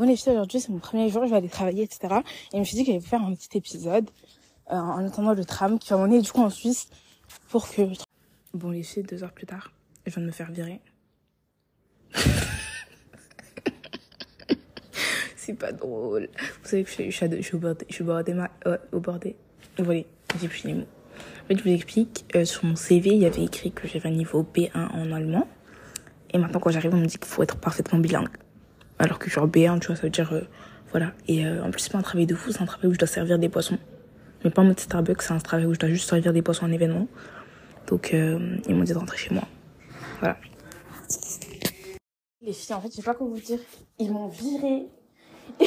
bon les filles, aujourd'hui c'est mon premier jour, je vais aller travailler, etc. Et je me suis dit que j'allais vous faire un petit épisode euh, en attendant le tram qui va m'emmener du coup en Suisse pour que... Bon les filles, deux heures plus tard, je viens de me faire virer. c'est pas drôle. Vous savez que je, suis, je, suis, au bord, je suis au bord des... Euh, bord des... Voilà, j'ai plus les mots. En fait, je vous explique, euh, sur mon CV, il y avait écrit que j'avais un niveau B1 en allemand. Et maintenant, quand j'arrive, on me dit qu'il faut être parfaitement bilingue. Alors que genre B1, tu vois, ça veut dire, euh, voilà. Et euh, en plus, c'est pas un travail de fou, c'est un travail où je dois servir des poissons. Mais pas en mode Starbucks, c'est un travail où je dois juste servir des poissons en événement. Donc, euh, ils m'ont dit de rentrer chez moi. Voilà. Les filles, en fait, je sais pas comment vous dire. Ils m'ont viré.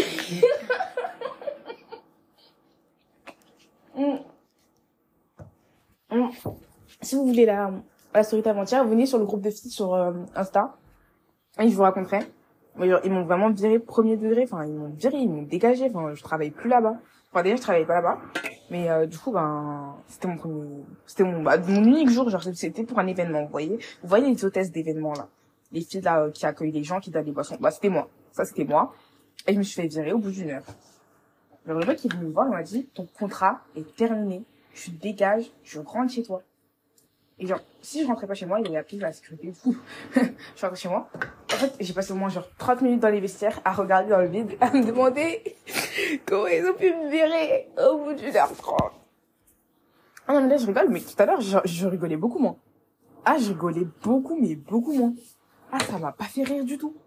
Mm. Mm. Si vous voulez la, la story d'avant-hier, venez sur le groupe de filles sur euh, Insta. Et je vous raconterai. Ils m'ont vraiment viré premier degré. Enfin, ils m'ont viré, ils m'ont dégagé. Enfin, je travaille plus là-bas. Enfin, déjà, je travaillais pas là-bas. Mais euh, du coup, ben, c'était mon premier, c'était mon, bah, mon unique jour. Genre, c'était pour un événement. Vous voyez, vous voyez les hôtesses d'événements là, les filles là euh, qui accueillent les gens, qui donnent des boissons. Bah, c'était moi. Ça, c'était moi. Et je me suis fait virer au bout d'une heure. Le mec qui est venu me voir, il m'a dit, ton contrat est terminé. Tu dégages, je rentre chez toi. Et genre, si je rentrais pas chez moi, il aurait appelé la sécurité. Fou. je rentre chez moi. Fait, j'ai passé au moins genre 30 minutes dans les vestiaires à regarder dans le vide, à me demander comment ils ont pu me virer au bout d'une heure trente. Ah non, mais là, je rigole, mais tout à l'heure, je, je rigolais beaucoup moins. Ah, je rigolais beaucoup, mais beaucoup moins. Ah, ça m'a pas fait rire du tout.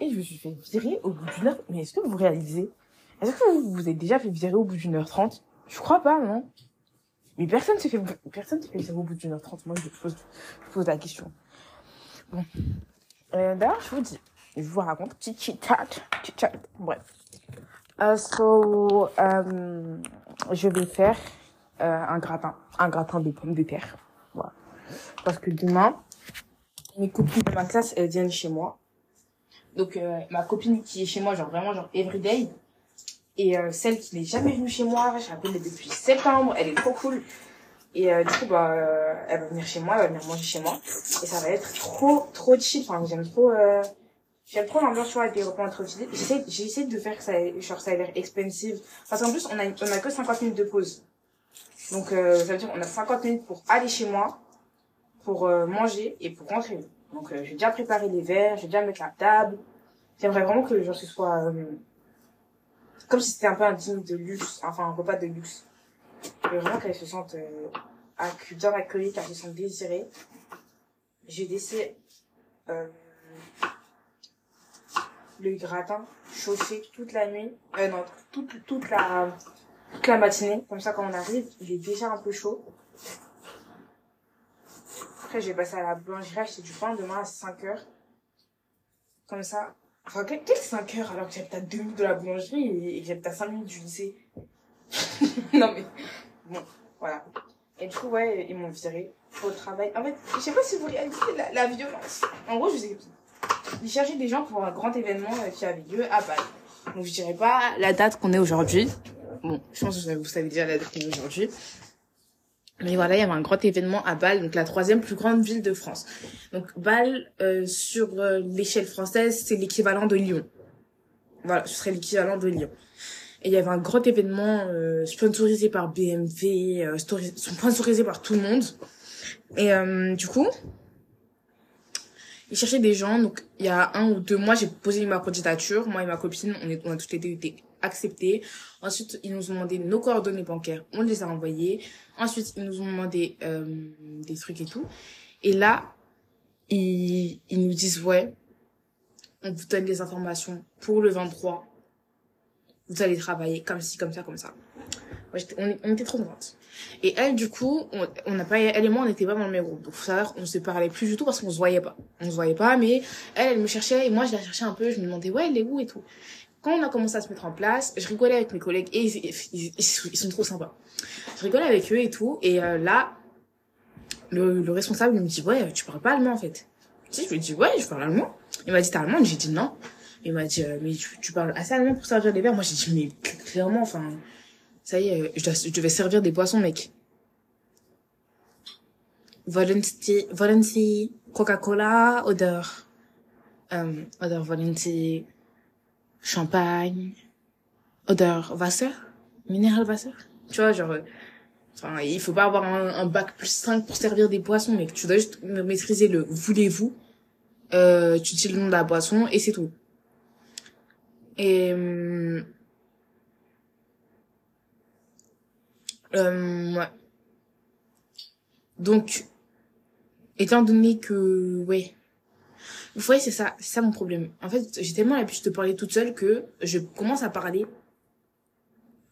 Et je me suis fait virer au bout d'une heure. Mais est-ce que vous réalisez? Est-ce que vous vous êtes déjà fait virer au bout d'une heure trente? Je crois pas, non mais personne s'est fait, personne s'est fait virer au bout d'une heure trente. Moi, je pose, je pose la question. Bon. Euh, D'ailleurs, je vous dis, je vous raconte, petit chat, chit chat, bref. Uh, so, um, je vais faire euh, un gratin, un gratin de pommes de terre. Voilà. Parce que demain, mes copines de ma classe, elles viennent chez moi. Donc, euh, ma copine qui est chez moi, genre vraiment, genre everyday, et euh, celle qui n'est jamais venue chez moi, j'ai appelé depuis septembre, elle est trop cool. Et euh, du coup, bah, euh, elle va venir chez moi, elle va venir manger chez moi. Et ça va être trop, trop chill. Enfin, j'aime trop, euh, j'aime trop l'ambiance, tu vois, avec des repas filles. J'essaie, j'essaie de faire que ça, ait- genre, ça ait l'air expensive. Parce qu'en plus, on a, on a que 50 minutes de pause. Donc, euh, ça veut dire qu'on a 50 minutes pour aller chez moi, pour manger et pour rentrer. Donc, j'ai déjà préparé les verres, j'ai déjà mettre la table. J'aimerais vraiment que, genre, ce soit, comme si c'était un peu un dîner de luxe, enfin, un repas de luxe. Je veux vraiment qu'elles se sentent euh, bien accueillies, qu'elles se sentent désirées. J'ai laissé euh, le gratin chauffer toute la nuit, euh, non, toute, toute la toute la matinée. Comme ça, quand on arrive, il est déjà un peu chaud. Après, j'ai passé à la boulangerie acheter du pain demain à 5 heures. Comme ça. Enfin, quel, quel 5 heures alors que j'habite à 2 minutes de la boulangerie et, et que j'habite à 5 minutes du lycée? Non mais, bon, voilà. Et du coup, ouais, ils m'ont viré pour le travail. En fait, je sais pas si vous réalisez la, la violence. En gros, je vous explique. Ils cherchaient des gens pour un grand événement euh, qui avait lieu à Bâle. Donc, je dirais pas la date qu'on est aujourd'hui. Bon, je pense que vous savez déjà la date qu'on est aujourd'hui. Mais voilà, il y avait un grand événement à Bâle, donc la troisième plus grande ville de France. Donc Bâle, euh, sur euh, l'échelle française, c'est l'équivalent de Lyon. Voilà, ce serait l'équivalent de Lyon. Il y avait un grand événement euh, sponsorisé par BMW, euh, sponsorisé par tout le monde. Et euh, du coup, ils cherchaient des gens. Donc il y a un ou deux mois, j'ai posé ma candidature. Moi et ma copine, on a toutes les deux été acceptés. Ensuite, ils nous ont demandé nos coordonnées bancaires. On les a envoyées. Ensuite, ils nous ont demandé euh, des trucs et tout. Et là, ils, ils nous disent, ouais, on vous donne les informations pour le 23. Vous allez travailler comme ci, comme ça, comme ça. On, était trop contentes. Et elle, du coup, on, on n'a pas, elle et moi, on n'était pas dans le même groupe. Donc, faut savoir, on se parlait plus du tout parce qu'on se voyait pas. On se voyait pas, mais elle, elle me cherchait et moi, je la cherchais un peu. Je me demandais, ouais, elle est où et tout. Quand on a commencé à se mettre en place, je rigolais avec mes collègues et ils, sont- trop sympas. Je rigolais avec eux et tout. Et euh, là, le, le responsable il me dit, ouais, tu parles pas allemand en fait. Si, je lui dit, ouais, je parle allemand. Il m'a dit, t'es allemand? J'ai dit non. Il m'a dit, euh, mais tu, tu parles assez allemand pour servir des verres Moi, j'ai dit, mais cl- clairement, enfin, ça y est, euh, je, dois, je devais servir des boissons, mec. Wollen Sie Coca-Cola ähm, oder wollen Sie champagne, odeur Wasser, minéral Wasser. Tu vois, genre, euh, enfin, il faut pas avoir un, un, bac plus 5 pour servir des boissons, mais tu dois juste maîtriser le voulez-vous. Euh, tu dis le nom de la boisson et c'est tout. Et ouais. Donc, étant donné que, ouais, vous voyez, c'est ça, c'est ça mon problème. En fait, j'ai tellement l'habitude de parler toute seule que je commence à parler,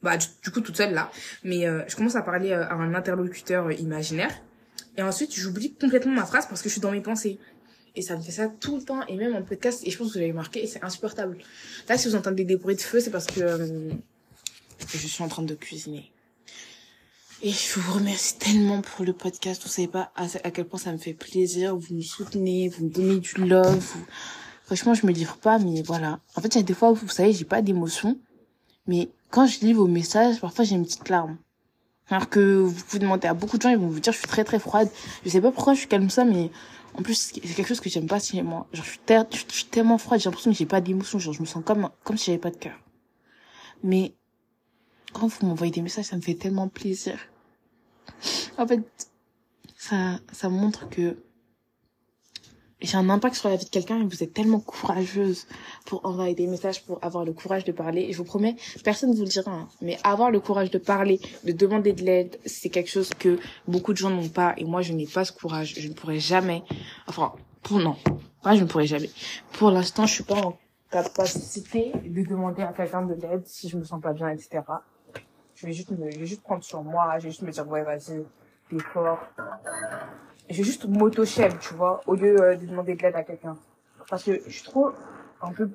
bah du, coup toute seule là, mais euh, je commence à parler euh, à un interlocuteur imaginaire, et ensuite j'oublie complètement ma phrase parce que je suis dans mes pensées. Et ça me fait ça tout le temps, et même en podcast, et je pense que vous avez marqué, et c'est insupportable. Là, si vous entendez des bruits de feu, c'est parce que je suis en train de cuisiner. Et je vous remercie tellement pour le podcast. Vous savez pas à, quel point ça me fait plaisir. Vous me soutenez, vous me donnez du love. Vous... Franchement, je me livre pas, mais voilà. En fait, il y a des fois où, vous savez, j'ai pas d'émotion. Mais quand je lis vos messages, parfois j'ai une petite larme. Alors que vous pouvez demander à beaucoup de gens, ils vont vous dire je suis très très froide. Je sais pas pourquoi je suis comme ça, mais en plus c'est quelque chose que j'aime pas chez moi. Genre je suis, je suis tellement froide, j'ai l'impression que j'ai pas d'émotion. Genre je me sens comme comme si j'avais pas de cœur. Mais quand vous m'envoyez des messages, ça me fait tellement plaisir. En fait, ça, ça montre que j'ai un impact sur la vie de quelqu'un et vous êtes tellement courageuse pour envoyer des messages, pour avoir le courage de parler. Et je vous promets, personne ne vous le dira, hein, mais avoir le courage de parler, de demander de l'aide, c'est quelque chose que beaucoup de gens n'ont pas. Et moi, je n'ai pas ce courage. Je ne pourrais jamais, enfin, pour non, moi, je ne pourrais jamais. Pour l'instant, je suis pas en capacité de demander à quelqu'un de l'aide si je me sens pas bien, etc je vais juste me, je vais juste prendre sur moi, je vais juste me dire, ouais, vas-y, t'es fort. Je vais juste m'auto-chef, tu vois, au lieu euh, de demander de l'aide à quelqu'un. Parce que je suis trop un peu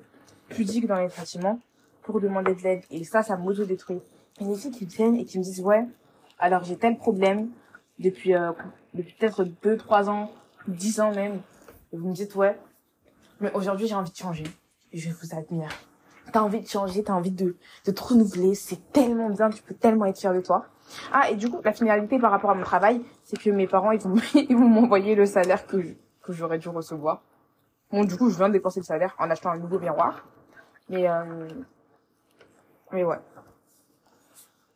pudique dans les sentiments pour demander de l'aide. Et ça, ça m'auto-détruit. Il y a qui viennent et qui me disent, ouais, alors j'ai tel problème depuis, euh, depuis peut-être 2, 3 ans, 10 ans même. Et vous me dites, ouais, mais aujourd'hui j'ai envie de changer. Je vous admire t'as envie de changer, t'as envie de, de te renouveler, c'est tellement bien, tu peux tellement être fier de toi. Ah, et du coup, la finalité par rapport à mon travail, c'est que mes parents, ils vont, ils vont m'envoyer le salaire que, que j'aurais dû recevoir. Bon, du coup, je viens de dépenser le salaire en achetant un nouveau miroir. Mais, euh, mais ouais.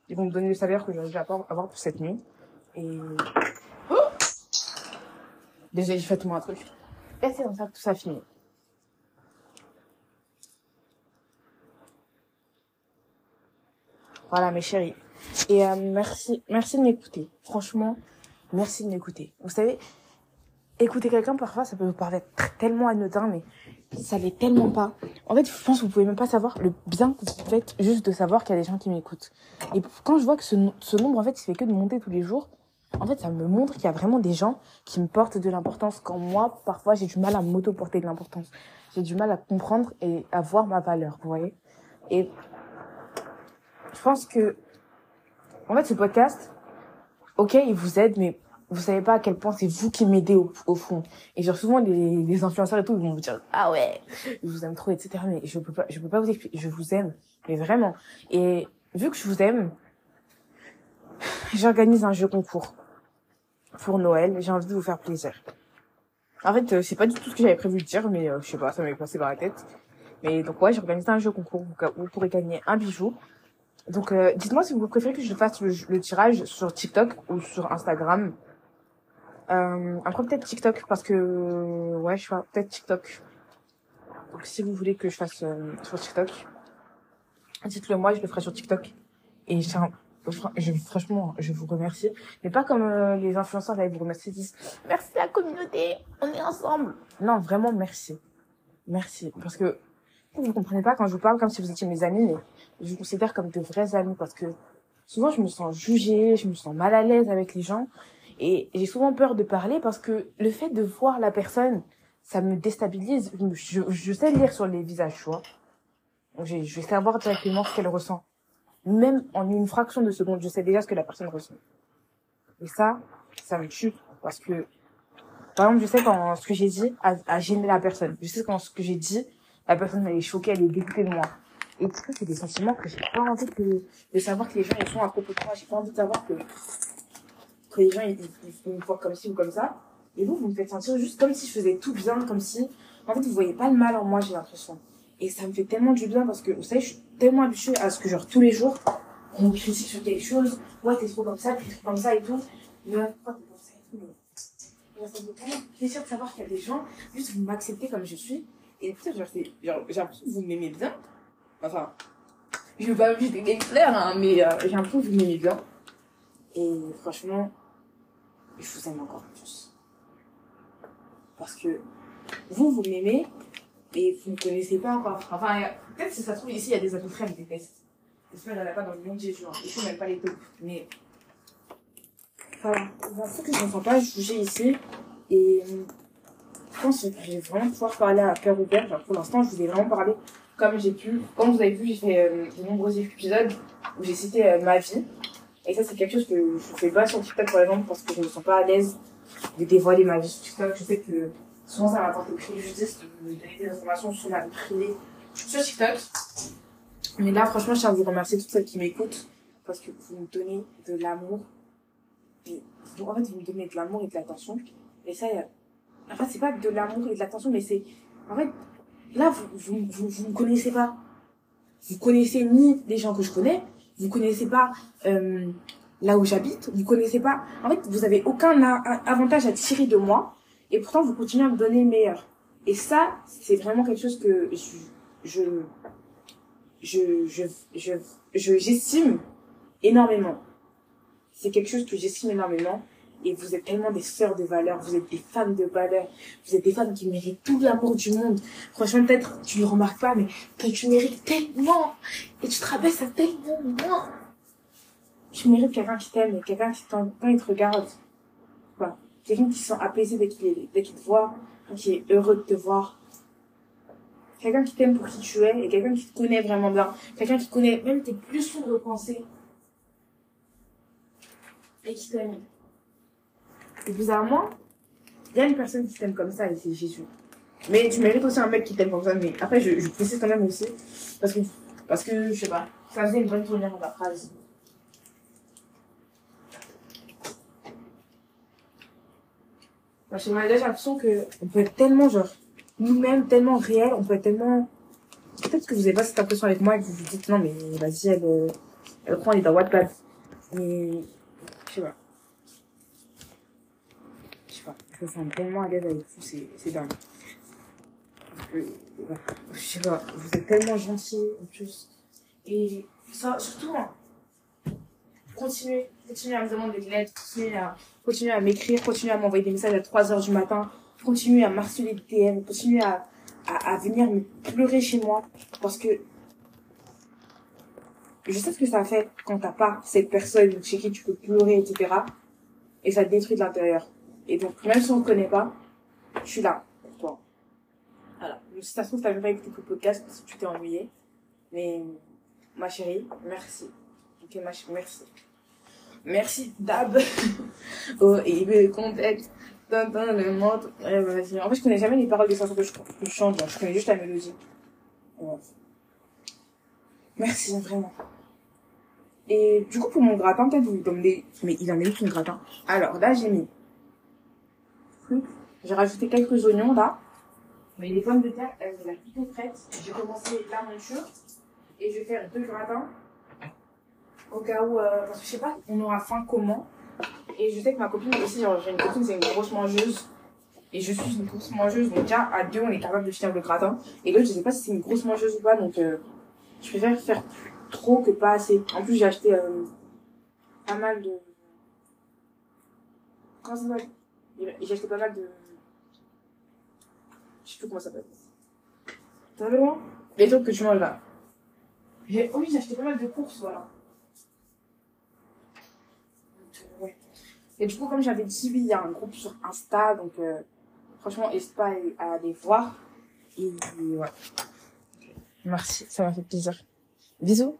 Ils vont me donner le salaire que j'aurais dû avoir pour cette nuit. Et, oh Désolé, j'ai fait tout un truc. Et c'est comme ça que tout ça finit. Voilà, mes chéris. Et euh, merci, merci de m'écouter. Franchement, merci de m'écouter. Vous savez, écouter quelqu'un, parfois, ça peut vous paraître tellement anodin, mais ça l'est tellement pas. En fait, je pense que vous pouvez même pas savoir le bien que vous faites juste de savoir qu'il y a des gens qui m'écoutent. Et quand je vois que ce, ce nombre, en fait, il fait que de monter tous les jours, en fait, ça me montre qu'il y a vraiment des gens qui me portent de l'importance quand moi, parfois, j'ai du mal à m'auto-porter de l'importance. J'ai du mal à comprendre et à voir ma valeur, vous voyez? Et je pense que, en fait, ce podcast, ok, il vous aide, mais vous savez pas à quel point c'est vous qui m'aidez au, au, fond. Et genre, souvent, les, les influenceurs et tout, ils vont vous dire, ah ouais, je vous aime trop, etc. Mais je peux pas, je peux pas vous expliquer, je vous aime. Mais vraiment. Et vu que je vous aime, j'organise un jeu concours pour Noël. J'ai envie de vous faire plaisir. En fait, euh, c'est pas du tout ce que j'avais prévu de dire, mais euh, je sais pas, ça m'est passé par la tête. Mais donc ouais, j'organise un jeu concours. Vous pourrez gagner un bijou donc, euh, dites-moi si vous préférez que je fasse le, tirage sur TikTok ou sur Instagram. Euh, après, peut-être TikTok, parce que... Ouais, je fais peut-être TikTok. Donc, si vous voulez que je fasse euh, sur TikTok, dites-le moi, je le ferai sur TikTok. Et je, je, franchement, je vous remercie. Mais pas comme euh, les influenceurs, là, ils vous remercient, ils disent « Merci la communauté, on est ensemble !» Non, vraiment, merci. Merci. Parce que vous comprenez pas quand je vous parle comme si vous étiez mes amis, mais je vous considère comme de vrais amis parce que souvent je me sens jugée, je me sens mal à l'aise avec les gens et j'ai souvent peur de parler parce que le fait de voir la personne, ça me déstabilise. Je, je sais lire sur les visages, tu vois. je, je vais savoir directement ce qu'elle ressent. Même en une fraction de seconde, je sais déjà ce que la personne ressent. Et ça, ça me tue parce que, par exemple, je sais quand ce que j'ai dit a, a gêné la personne. Je sais quand ce que j'ai dit, la personne elle est choquée, elle est dégoûtée de moi. Et tout ça, c'est des sentiments que j'ai pas envie de, de savoir que les gens ils sont à propos de moi. J'ai pas envie de savoir que, que les gens ils, me voient comme ci ou comme ça. Et vous, vous me faites sentir juste comme si je faisais tout bien, comme si, en fait, vous voyez pas le mal en moi, j'ai l'impression. Et ça me fait tellement du bien parce que, vous savez, je suis tellement habituée à ce que, genre, tous les jours, on me critique sur quelque chose. Ouais, t'es trop comme ça, t'es trop comme ça et tout. Mais pourquoi t'es comme ça et tout. Mais... Ça me fait tellement plaisir de savoir qu'il y a des gens, juste vous m'acceptez comme je suis. Et genre, genre, j'ai l'impression que vous m'aimez bien. Enfin, je veux pas vite clair, hein, mais euh, j'ai l'impression que vous m'aimez bien. Et franchement, je vous aime encore plus. Parce que vous, vous m'aimez, et vous ne connaissez pas encore. Enfin, peut-être si ça se trouve ici, il y a des adultes qui me détestent. J'espère qu'elle n'a pas dans le monde Jésus. Hein. Il faut même pas les taupes. Mais voilà, c'est que je ne sens pas juger ici. Et je pense que je vais vraiment pouvoir parler à cœur ouvert. Genre, pour l'instant, je vous ai vraiment parlé comme j'ai pu. Comme vous avez vu, j'ai fait euh, de nombreux épisodes où j'ai cité euh, ma vie. Et ça, c'est quelque chose que je fais pas sur TikTok, par exemple, parce que je me sens pas à l'aise de dévoiler ma vie sur TikTok. Je sais que souvent ça m'apporte des préjudices de donner des informations sur ma vie privée sur TikTok. Mais là, franchement, je tiens à vous remercier toutes celles qui m'écoutent parce que vous me donnez de l'amour. Et en fait, vous me donnez de l'amour et de l'attention. Et ça. En fait, c'est pas de l'amour et de l'attention, mais c'est, en fait, là, vous, vous, vous, vous me connaissez pas. Vous connaissez ni les gens que je connais, vous connaissez pas euh, là où j'habite, vous connaissez pas. En fait, vous avez aucun avantage à tirer de moi, et pourtant vous continuez à me donner le meilleur. Et ça, c'est vraiment quelque chose que je je, je, je, je, j'estime énormément. C'est quelque chose que j'estime énormément. Et vous êtes tellement des sœurs de valeur, vous êtes des femmes de valeur, vous êtes des femmes qui méritent tout l'amour du monde. Franchement, peut-être tu ne remarques pas, mais tu mérites tellement. Et tu te rabaisses à tellement. Tu mérites quelqu'un qui t'aime, quelqu'un qui quand il te regarde. Voilà. Quelqu'un qui se sent apaisé dès qu'il, dès qu'il te voit, qui est heureux de te voir quelqu'un qui t'aime pour qui tu es et quelqu'un qui te connaît vraiment bien, quelqu'un qui connaît même tes plus sombres pensées et qui t'aime. Et bizarrement, il y a une personne qui t'aime comme ça et c'est Jésus. Mais tu mérites aussi un mec qui t'aime comme ça, mais après je, précise quand même aussi parce que, parce que je sais pas, ça faisait une bonne tournure dans ta phrase. Parce que j'ai l'impression que on peut être tellement genre nous-mêmes tellement réels, on peut être tellement... Peut-être que vous n'avez pas cette impression avec moi et que vous vous dites, non, mais vas-y, elle, euh, elle prend, elle est dans Wattpad. Mais, je sais pas. Je me sens tellement à l'aise avec vous, c'est, c'est dingue. Je sais pas, vous êtes tellement gentils, en plus. Et ça, surtout, hein, continuez, continuez à me demander de l'aide, continuez à, continuez à m'écrire, continuez à m'envoyer des messages à 3 heures du matin, continuer à marceler le DM, continuer à, à, à venir me pleurer chez moi. Parce que je sais ce que ça fait quand t'as pas cette personne chez qui tu peux pleurer, etc. Et ça te détruit de l'intérieur. Et donc, même si on ne connaît pas, je suis là pour toi. Voilà. Si ça se trouve, t'as même pas écouté le podcast parce que tu t'es ennuyé. Mais, ma chérie, merci. Ok, ma chérie, merci. Merci, Dab. oh, et le contexte le mode. En fait, je connais jamais les paroles des chansons que je, chante, je connais juste la mélodie. Merci, vraiment. Et du coup, pour mon gratin, peut-être vous demandez, mais il en est où mon gratin? Alors, là, j'ai mis J'ai rajouté quelques oignons, là. Mais les pommes de terre, elles sont plutôt prêtes. J'ai commencé la monture. Et je vais faire deux gratins. Au cas où, euh, parce que je sais pas, on aura faim comment. Et je sais que ma copine aussi, j'ai une copine, c'est une grosse mangeuse. Et je suis une grosse mangeuse, donc déjà, à deux, on est capable de finir le gratin. Et l'autre, je sais pas si c'est une grosse mangeuse ou pas, donc euh, je préfère faire trop que pas assez. En plus, j'ai acheté euh, pas mal de... Comment ça s'appelle? J'ai acheté pas mal de... Je sais plus comment ça s'appelle. T'as vu loin Les trucs que tu manges là. J'ai... Oh oui, j'ai acheté pas mal de courses, voilà. Et du coup, comme j'avais dit, oui, il y a un groupe sur Insta, donc euh, franchement, n'hésite pas à aller voir. Et, ouais. Merci, ça m'a fait plaisir. Bisous.